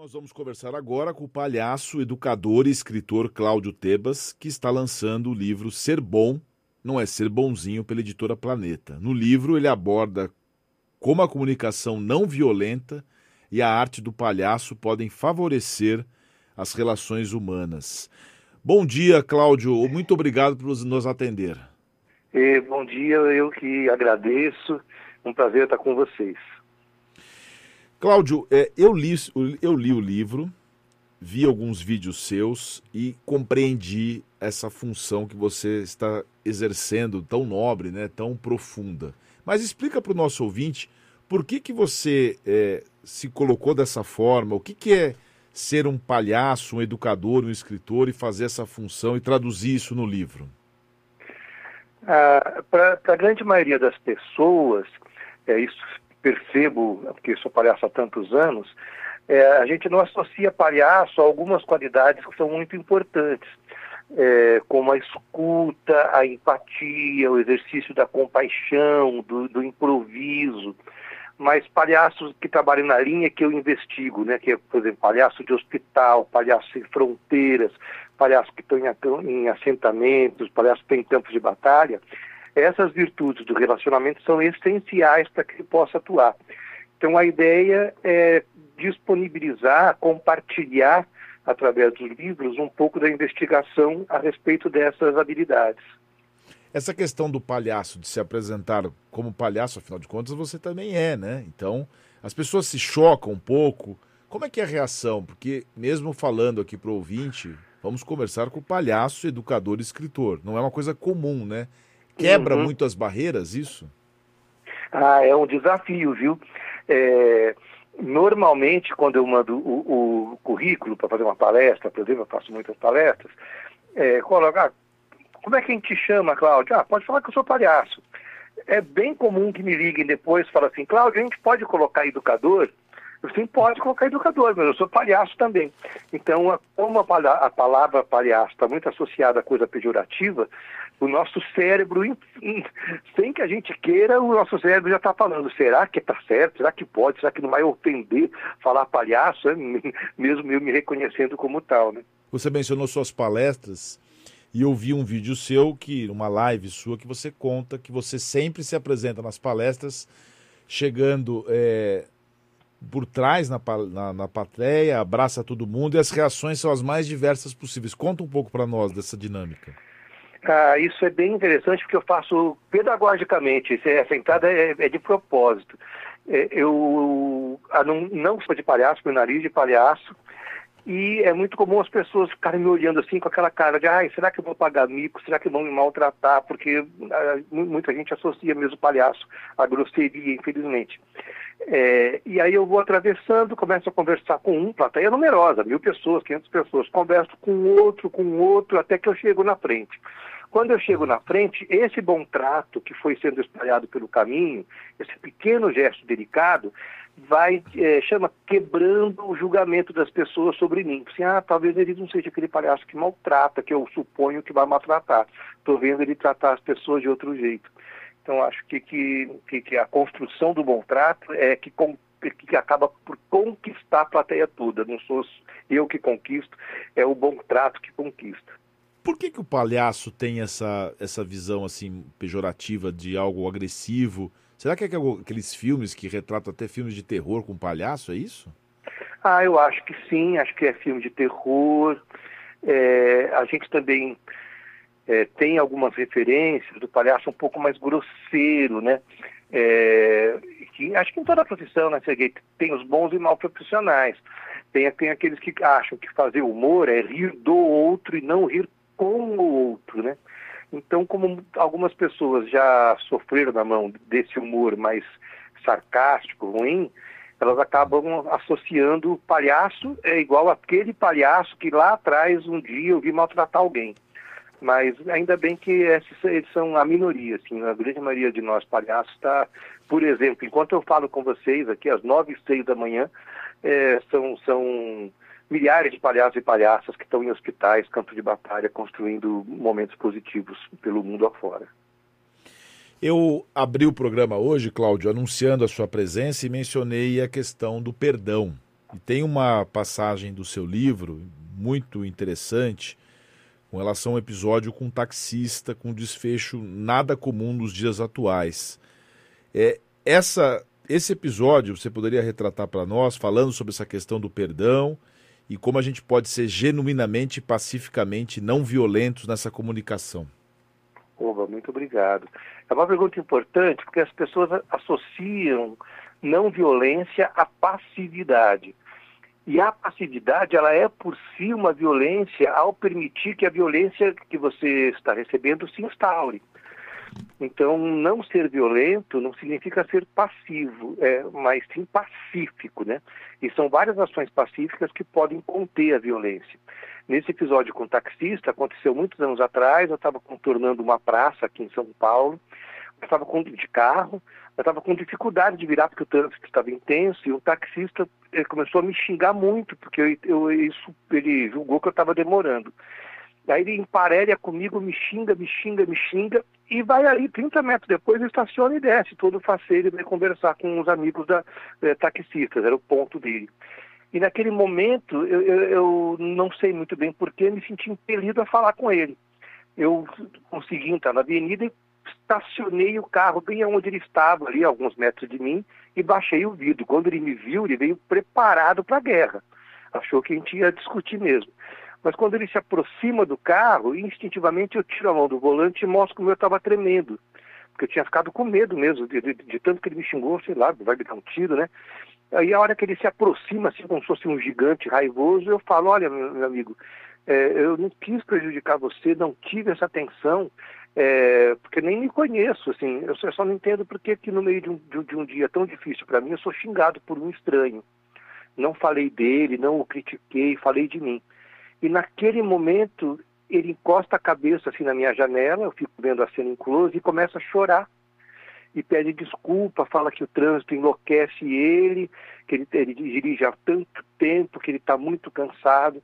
Nós vamos conversar agora com o palhaço, educador e escritor Cláudio Tebas, que está lançando o livro Ser Bom Não é Ser Bonzinho pela editora Planeta. No livro, ele aborda como a comunicação não violenta e a arte do palhaço podem favorecer as relações humanas. Bom dia, Cláudio. Muito obrigado por nos atender. Bom dia, eu que agradeço. Um prazer estar com vocês. Cláudio, é, eu, li, eu li o livro, vi alguns vídeos seus e compreendi essa função que você está exercendo tão nobre, né, tão profunda. Mas explica para o nosso ouvinte por que, que você é, se colocou dessa forma, o que, que é ser um palhaço, um educador, um escritor e fazer essa função e traduzir isso no livro? Ah, para a grande maioria das pessoas, é, isso percebo, porque sou palhaço há tantos anos, é, a gente não associa palhaço a algumas qualidades que são muito importantes, é, como a escuta, a empatia, o exercício da compaixão, do, do improviso mas palhaços que trabalham na linha que eu investigo, né? Que é, por exemplo, palhaço de hospital, palhaço sem fronteiras, palhaço que estão em, em assentamentos, palhaço que tem campos de batalha. Essas virtudes do relacionamento são essenciais para que ele possa atuar. Então, a ideia é disponibilizar, compartilhar, através dos livros, um pouco da investigação a respeito dessas habilidades. Essa questão do palhaço, de se apresentar como palhaço, afinal de contas, você também é, né? Então, as pessoas se chocam um pouco. Como é que é a reação? Porque, mesmo falando aqui para o ouvinte, vamos conversar com o palhaço, educador e escritor. Não é uma coisa comum, né? Quebra uhum. muito as barreiras isso? Ah, é um desafio, viu? É, normalmente, quando eu mando o, o currículo para fazer uma palestra, por exemplo, eu faço muitas palestras, é, colocar, ah, como é que a gente chama, Cláudio? Ah, pode falar que eu sou palhaço. É bem comum que me liguem depois e falem assim, Cláudio, a gente pode colocar educador? Eu sim, pode colocar educador, mas eu sou palhaço também. Então, como a, palavra palhaço está muito associada a coisa pejorativa, o nosso cérebro, sem que a gente queira, o nosso cérebro já está falando, será que está certo? Será que pode? Será que não vai ofender falar palhaço, mesmo eu me reconhecendo como tal, né? Você mencionou suas palestras e eu vi um vídeo seu, que uma live sua, que você conta que você sempre se apresenta nas palestras, chegando é, por trás na, na, na plateia, abraça todo mundo e as reações são as mais diversas possíveis. Conta um pouco para nós dessa dinâmica. Ah, isso é bem interessante porque eu faço pedagogicamente, essa entrada é, é de propósito. É, eu não, não sou de palhaço, meu nariz de palhaço, e é muito comum as pessoas ficarem me olhando assim com aquela cara de, ai, será que eu vou pagar mico? Será que vão me maltratar? Porque ah, muita gente associa mesmo palhaço à grosseria, infelizmente. É, e aí eu vou atravessando, começo a conversar com um, plateia numerosa, mil pessoas, quinhentas pessoas, converso com outro, com outro, até que eu chego na frente. Quando eu chego na frente, esse bom trato que foi sendo espalhado pelo caminho, esse pequeno gesto delicado, vai, é, chama quebrando o julgamento das pessoas sobre mim. Assim, ah, talvez ele não seja aquele palhaço que maltrata, que eu suponho que vai maltratar. Estou vendo ele tratar as pessoas de outro jeito. Então, acho que, que, que a construção do bom trato é que, com, que acaba por conquistar a plateia toda. Não sou eu que conquisto, é o bom trato que conquista. Por que, que o palhaço tem essa, essa visão assim pejorativa de algo agressivo? Será que é aqueles filmes que retratam até filmes de terror com palhaço, é isso? Ah, eu acho que sim, acho que é filme de terror. É, a gente também é, tem algumas referências do palhaço um pouco mais grosseiro, né? É, que, acho que em toda a profissão, né, Serguei, tem os bons e maus profissionais. Tem, tem aqueles que acham que fazer humor é rir do outro e não rir com o outro, né? Então, como algumas pessoas já sofreram na mão desse humor mais sarcástico, ruim, elas acabam associando o palhaço é igual aquele palhaço que lá atrás um dia eu vi maltratar alguém. Mas ainda bem que esses, eles são a minoria, assim, a grande maioria de nós palhaços está, por exemplo, enquanto eu falo com vocês aqui às nove e seis da manhã, é, são, são milhares de palhaços e palhaças que estão em hospitais, campos de batalha, construindo momentos positivos pelo mundo afora. Eu abri o programa hoje, Cláudio, anunciando a sua presença e mencionei a questão do perdão. E tem uma passagem do seu livro muito interessante com relação ao episódio com um taxista com desfecho nada comum nos dias atuais. É, essa, esse episódio você poderia retratar para nós, falando sobre essa questão do perdão e como a gente pode ser genuinamente pacificamente não violentos nessa comunicação. Oba, muito obrigado. É uma pergunta importante porque as pessoas associam não violência à passividade. E a passividade, ela é por si uma violência ao permitir que a violência que você está recebendo se instaure. Então, não ser violento não significa ser passivo, é, mas sim pacífico, né? E são várias ações pacíficas que podem conter a violência. Nesse episódio com o taxista, aconteceu muitos anos atrás, eu estava contornando uma praça aqui em São Paulo, eu estava de carro, eu estava com dificuldade de virar porque o trânsito estava intenso e o taxista começou a me xingar muito, porque eu, eu, isso, ele julgou que eu estava demorando. Aí ele emparelha comigo, me xinga, me xinga, me xinga, e vai ali 30 metros depois, estaciona e desce, todo faceiro e vai conversar com os amigos da eh, taxistas, era o ponto dele. E naquele momento, eu, eu, eu não sei muito bem porquê, me senti impelido a falar com ele. Eu consegui entrar na avenida e estacionei o carro bem onde ele estava, ali, alguns metros de mim, e baixei o vidro. Quando ele me viu, ele veio preparado para a guerra. Achou que a gente ia discutir mesmo. Mas quando ele se aproxima do carro, instintivamente eu tiro a mão do volante e mostro como eu estava tremendo. Porque eu tinha ficado com medo mesmo, de, de, de, tanto que ele me xingou, sei lá, vai me dar um tiro, né? Aí a hora que ele se aproxima, assim, como se fosse um gigante raivoso, eu falo, olha, meu, amigo, é, eu não quis prejudicar você, não tive essa atenção, é, porque nem me conheço, assim, eu só, não entendo porque que no meio de um, de um dia tão difícil para mim, eu sou xingado por um estranho. Não falei dele, não o critiquei, falei de mim. E naquele momento ele encosta a cabeça assim na minha janela, eu fico vendo a cena em close e começa a chorar. E pede desculpa, fala que o trânsito enlouquece ele, que ele, ele dirige há tanto tempo, que ele está muito cansado.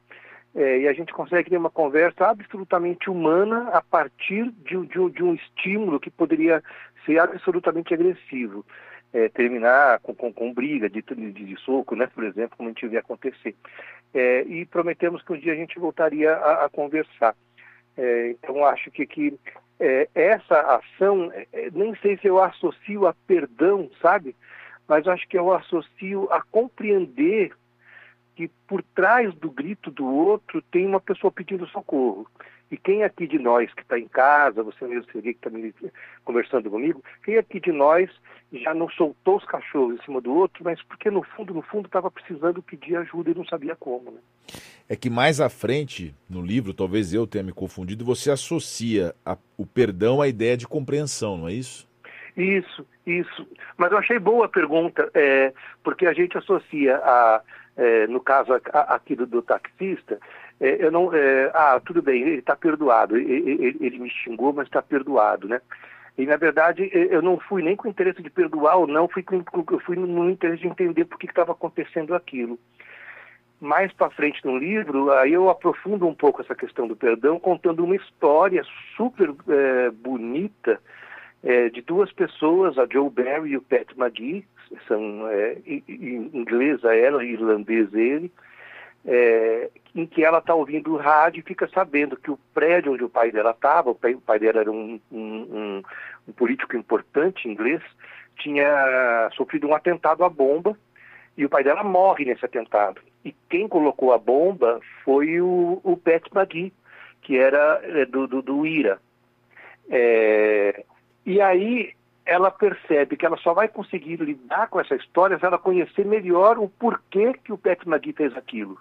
É, e a gente consegue ter uma conversa absolutamente humana a partir de, de, de um estímulo que poderia ser absolutamente agressivo é, terminar com, com, com, briga de, de, de, soco, né, por exemplo, como a gente vê acontecer. É, e prometemos que um dia a gente voltaria a, a conversar. É, então, acho que, que é, essa ação, é, é, nem sei se eu associo a perdão, sabe? Mas acho que eu associo a compreender que por trás do grito do outro tem uma pessoa pedindo socorro. E quem aqui de nós que está em casa, você mesmo seria que está conversando comigo, quem aqui de nós já não soltou os cachorros em cima do outro, mas porque no fundo, no fundo, estava precisando pedir ajuda e não sabia como. Né? É que mais à frente, no livro, talvez eu tenha me confundido, você associa a, o perdão à ideia de compreensão, não é isso? Isso, isso. Mas eu achei boa a pergunta, é, porque a gente associa a, é, no caso aqui do, do taxista, é, eu não, é, ah, tudo bem, ele está perdoado, ele, ele, me xingou, mas está perdoado, né? E na verdade eu não fui nem com o interesse de perdoar ou não, fui com, eu fui no interesse de entender por que estava acontecendo aquilo. Mais para frente no livro, aí eu aprofundo um pouco essa questão do perdão, contando uma história super é, bonita é, de duas pessoas, a Joe Barry e o Pat McGee, são é, inglesa ela, irlandês ele, é, em que ela está ouvindo o rádio e fica sabendo que o prédio onde o pai dela estava, o pai, dela era um, um, um, um, político importante inglês, tinha sofrido um atentado à bomba e o pai dela morre nesse atentado. E quem colocou a bomba foi o, o Pat McGee, que era é, do, do, do IRA. É, e aí ela percebe que ela só vai conseguir lidar com essa história se ela conhecer melhor o porquê que o Pat McGee fez aquilo.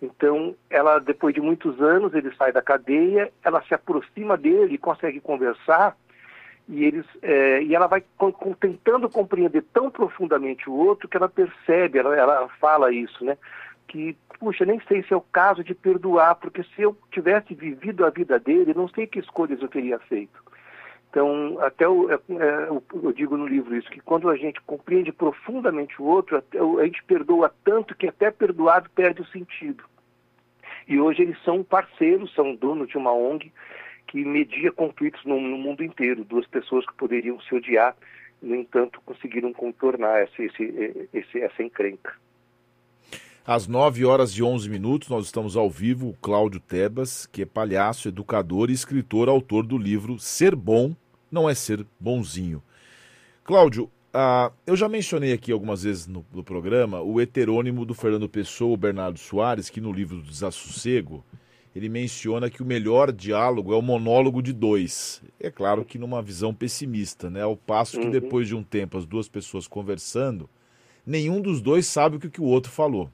Então, ela, depois de muitos anos, ele sai da cadeia, ela se aproxima dele, consegue conversar, e, eles, é, e ela vai com, com, tentando compreender tão profundamente o outro que ela percebe, ela, ela fala isso, né? Que, puxa, nem sei se é o caso de perdoar, porque se eu tivesse vivido a vida dele, não sei que escolhas eu teria feito. Então, até eu, é, é, eu, digo no livro isso, que quando a gente compreende profundamente o outro, a gente perdoa tanto que até perdoado perde o sentido. E hoje eles são parceiros, são donos de uma ONG que media conflitos no, no mundo inteiro. Duas pessoas que poderiam se odiar, no entanto, conseguiram contornar esse, esse, esse, essa encrenca. Às 9 horas e 11 minutos, nós estamos ao vivo, o Cláudio Tebas, que é palhaço, educador e escritor, autor do livro Ser Bom Não é Ser Bonzinho. Cláudio, ah, eu já mencionei aqui algumas vezes no, no, programa o heterônimo do Fernando Pessoa, o Bernardo Soares, que no livro do Desassossego, ele menciona que o melhor diálogo é o monólogo de dois. É claro que numa visão pessimista, né? Ao passo que uhum. depois de um tempo as duas pessoas conversando, nenhum dos dois sabe o que, que o outro falou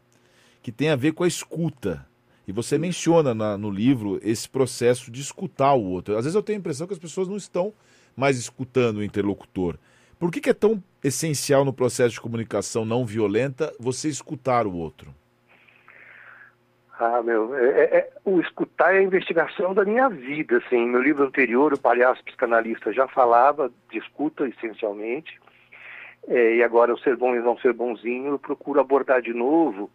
que tem a ver com a escuta. E você menciona na, no livro esse processo de escutar o outro. Às vezes eu tenho a impressão que as pessoas não estão mais escutando o interlocutor. Por que, que é tão essencial no processo de comunicação não violenta você escutar o outro? Ah, meu, é, é, é o escutar é a investigação da minha vida, assim. Meu livro anterior, O Palhaço Psicanalista, já falava de escuta, essencialmente. É, e agora, o Ser Bom e Não Ser Bonzinho, eu procuro abordar de novo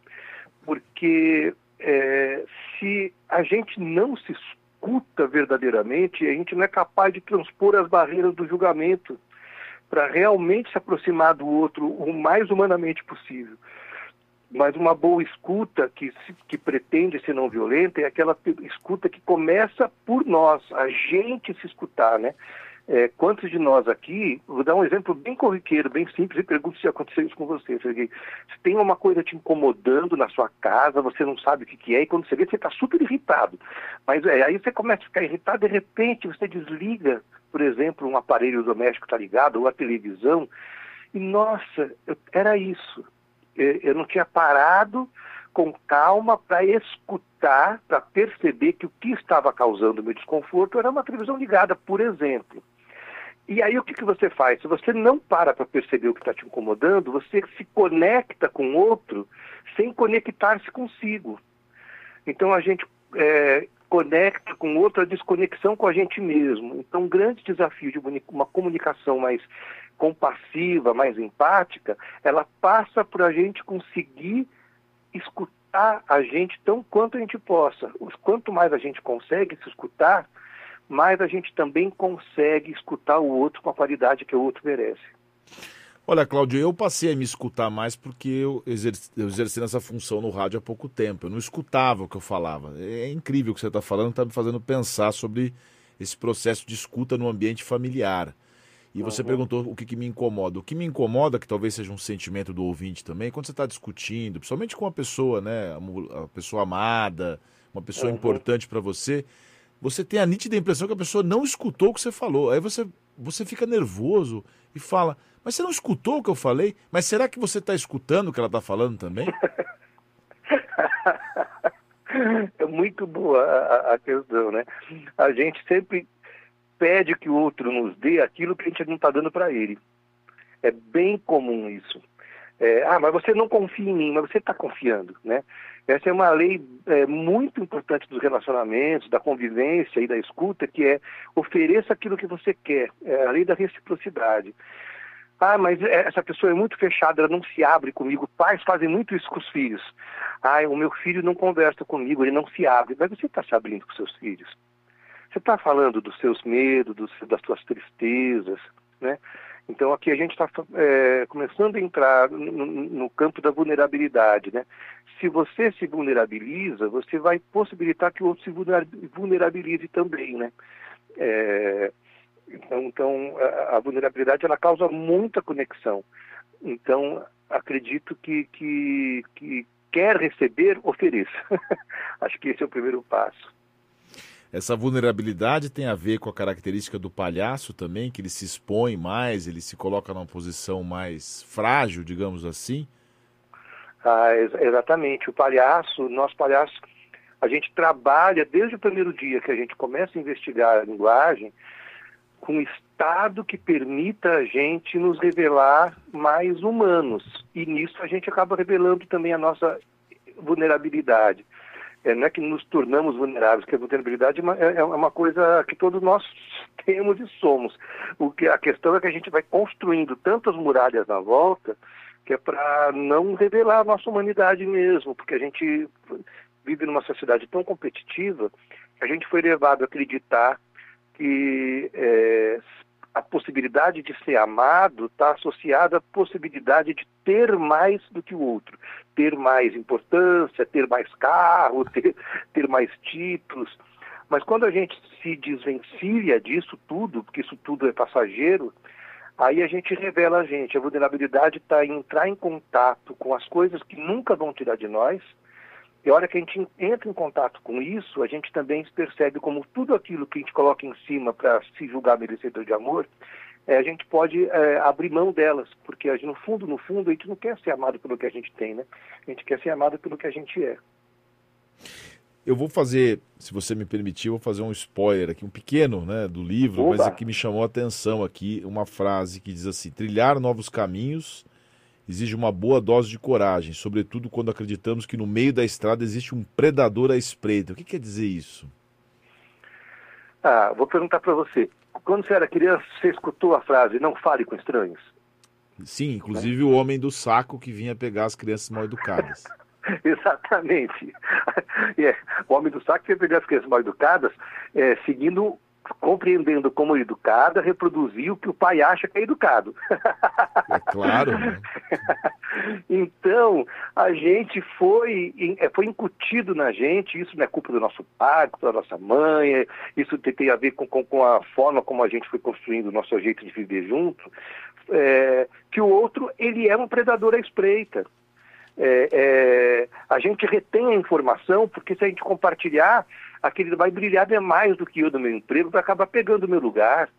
porque é, se a gente não se escuta verdadeiramente, a gente não é capaz de transpor as barreiras do julgamento para realmente se aproximar do outro o mais humanamente possível. Mas uma boa escuta que, que pretende ser não violenta é aquela escuta que começa por nós, a gente se escutar, né? É, quantos de nós aqui, vou dar um exemplo bem corriqueiro, bem simples, e pergunto se aconteceu isso com você, Serguei. Se tem uma coisa te incomodando na sua casa, você não sabe o que, que é, e quando você vê, você está super irritado. Mas é, aí você começa a ficar irritado, de repente você desliga, por exemplo, um aparelho doméstico está ligado, ou a televisão, e nossa, eu, era isso. Eu, eu não tinha parado com calma para escutar, para perceber que o que estava causando meu desconforto era uma televisão ligada, por exemplo. E aí o que, que você faz? Se você não para para perceber o que está te incomodando, você se conecta com outro sem conectar-se consigo. Então a gente é, conecta com outra desconexão com a gente mesmo. Então, um grande desafio de uma comunicação mais compassiva, mais empática, ela passa por a gente conseguir escutar a gente tão quanto a gente possa. Quanto mais a gente consegue se escutar, mais a gente também consegue escutar o outro com a qualidade que o outro merece. Olha, Cláudio, eu passei a me escutar mais porque eu, exerci, eu exerci essa função no rádio há pouco tempo. Eu não escutava o que eu falava. É incrível o que você está falando, está me fazendo pensar sobre esse processo de escuta no ambiente familiar. E você uhum. perguntou o que, que, me incomoda. O que me incomoda, que talvez seja um sentimento do ouvinte também, quando você está discutindo, principalmente com uma pessoa, né, a pessoa amada, uma pessoa uhum. importante para você, você tem a nítida impressão que a pessoa não escutou o que você falou. Aí você, você fica nervoso e fala, mas você não escutou o que eu falei? Mas será que você está escutando o que ela está falando também? é muito boa a, questão, né? A gente sempre pede que o outro nos dê aquilo que a gente não está dando para ele. É bem comum isso. É, ah, mas você não confia em mim, mas você está confiando, né? Essa é uma lei é, muito importante dos relacionamentos, da convivência e da escuta, que é ofereça aquilo que você quer. É a lei da reciprocidade. Ah, mas essa pessoa é muito fechada, ela não se abre comigo. Pais fazem muito isso com os filhos. Ah, o meu filho não conversa comigo, ele não se abre. Mas você está se abrindo com seus filhos. Você está falando dos seus medos, dos, das suas tristezas, né? Então aqui a gente está é, começando a entrar no, no, campo da vulnerabilidade, né? Se você se vulnerabiliza, você vai possibilitar que o outro se vulnerabilize também, né? É, então, então a, a, vulnerabilidade ela causa muita conexão. Então acredito que, que, que quer receber, ofereça. Acho que esse é o primeiro passo. Essa vulnerabilidade tem a ver com a característica do palhaço também, que ele se expõe mais, ele se coloca numa posição mais frágil, digamos assim? Ah, ex exatamente. O palhaço, nós palhaços, a gente trabalha desde o primeiro dia que a gente começa a investigar a linguagem com um estado que permita a gente nos revelar mais humanos. E nisso a gente acaba revelando também a nossa vulnerabilidade é, não é que nos tornamos vulneráveis, que a vulnerabilidade é uma, é, é uma coisa que todos nós temos e somos. O que, a questão é que a gente vai construindo tantas muralhas na volta que é para não revelar a nossa humanidade mesmo, porque a gente vive numa sociedade tão competitiva que a gente foi levado a acreditar que é, a possibilidade de ser amado está associada à possibilidade de ter mais do que o outro, ter mais importância, ter mais carro, ter, ter mais títulos. Mas quando a gente se desvencilha disso tudo, porque isso tudo é passageiro, aí a gente revela a gente. A vulnerabilidade está em entrar em contato com as coisas que nunca vão tirar de nós. E a hora que a gente entra em contato com isso, a gente também percebe como tudo aquilo que a gente coloca em cima para se julgar merecedor de amor, é, a gente pode é, abrir mão delas, porque no fundo, no fundo, a gente não quer ser amado pelo que a gente tem, né? A gente quer ser amado pelo que a gente é. Eu vou fazer, se você me permitir, vou fazer um spoiler aqui, um pequeno, né, do livro, Oba. mas aqui me chamou a atenção aqui uma frase que diz assim: trilhar novos caminhos exige uma boa dose de coragem, sobretudo quando acreditamos que no meio da estrada existe um predador à espreita. O que quer dizer isso? Ah, vou perguntar para você. Quando você era criança, você escutou a frase "não fale com estranhos"? Sim, inclusive é. o homem do saco que vinha pegar as crianças mal educadas. Exatamente. É, o homem do saco que vinha pegar as crianças mal educadas, é, seguindo compreendendo como educada, reproduzir o que o pai acha que é educado. É claro. Né? então, a gente foi, é, foi incutido na gente, isso não é culpa do nosso pai, da nossa mãe, isso tem a ver com, com, com, a forma como a gente foi construindo o nosso jeito de viver junto, é, que o outro, ele é um predador à espreita. É, é, a gente retém a informação, porque se a gente compartilhar, aquele vai brilhar demais do que eu do meu emprego, vai acabar pegando o meu lugar.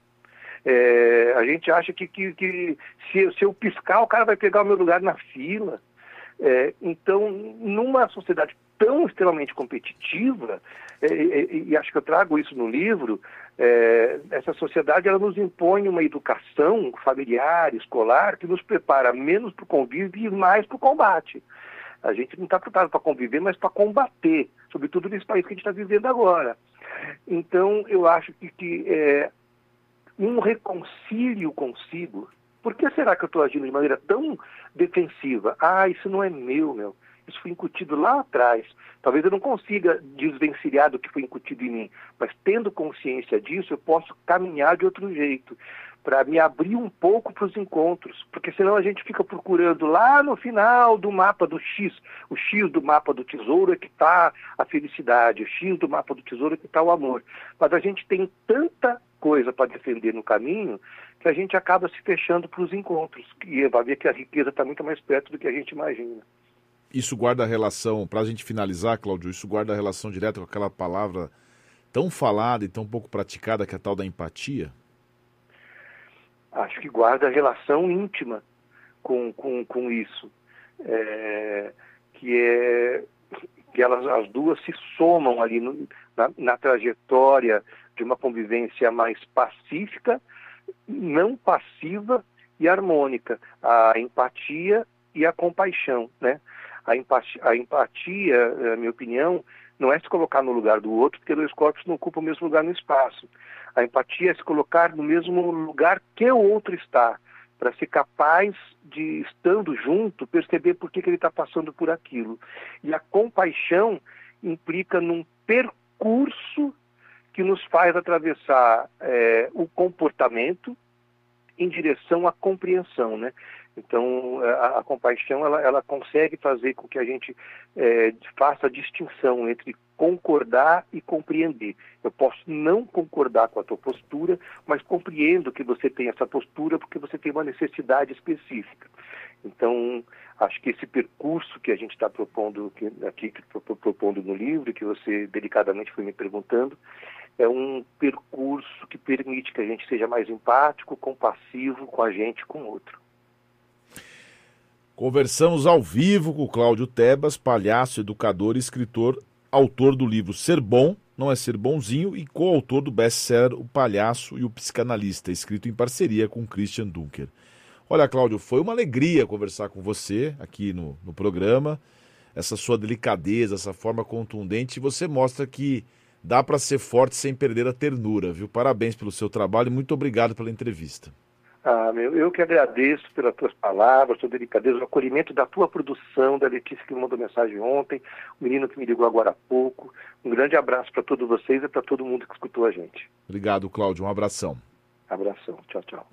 É, a gente acha que, que, que se, se, eu piscar, o cara vai pegar o meu lugar na fila. É, então, numa sociedade tão extremamente competitiva, é, e, e, acho que eu trago isso no livro, é, essa sociedade ela nos impõe uma educação familiar, escolar, que nos prepara menos para o convívio e mais para o combate. A gente não está preparado para conviver, mas para combater, sobretudo nesse país que a gente está vivendo agora. Então, eu acho que, que é, um reconcílio consigo. Por que será que eu estou agindo de maneira tão defensiva? Ah, isso não é meu, meu. Isso foi incutido lá atrás. Talvez eu não consiga desvencilhar do que foi incutido em mim, mas tendo consciência disso, eu posso caminhar de outro jeito para me abrir um pouco para os encontros, porque senão a gente fica procurando lá no final do mapa do X, o X do mapa do tesouro é que está a felicidade, o X do mapa do tesouro é que está o amor. Mas a gente tem tanta coisa para defender no caminho que a gente acaba se fechando para os encontros, e vai ver que a riqueza está muito mais perto do que a gente imagina. Isso guarda relação, para a gente finalizar, Cláudio, isso guarda relação direta com aquela palavra tão falada e tão pouco praticada que é a tal da empatia? Acho que guarda relação íntima com, com, com isso. É, que é que elas as duas se somam ali no, na, na, trajetória de uma convivência mais pacífica, não passiva e harmônica, a empatia e a compaixão, né? A empatia, a empatia, na minha opinião, não é se colocar no lugar do outro, porque dois corpos não ocupam o mesmo lugar no espaço. A empatia é se colocar no mesmo lugar que o outro está, para ser capaz de, estando junto, perceber por que, que ele está passando por aquilo. E a compaixão implica num percurso que nos faz atravessar é, o comportamento em direção à compreensão, né? Então, a, a compaixão, ela, ela, consegue fazer com que a gente é, faça a distinção entre concordar e compreender. Eu posso não concordar com a tua postura, mas compreendo que você tem essa postura porque você tem uma necessidade específica. Então, acho que esse percurso que a gente está propondo aqui, propondo no livro, que você delicadamente foi me perguntando, é um percurso que permite que a gente seja mais empático, compassivo com a gente com o outro. Conversamos ao vivo com Cláudio Tebas, palhaço, educador escritor, autor do livro Ser Bom, Não é Ser Bonzinho e coautor do best-seller O Palhaço e o Psicanalista, escrito em parceria com Christian Dunker. Olha, Cláudio, foi uma alegria conversar com você aqui no, no programa. Essa sua delicadeza, essa forma contundente, você mostra que dá para ser forte sem perder a ternura, viu? Parabéns pelo seu trabalho e muito obrigado pela entrevista. Ah, meu, eu que agradeço pelas tuas palavras, tua delicadeza, o acolhimento da tua produção, da Letícia que me mandou mensagem ontem, o menino que me ligou agora há pouco. Um grande abraço para todos vocês e para todo mundo que escutou a gente. Obrigado, Cláudio. Um abração. Abração. Tchau, tchau.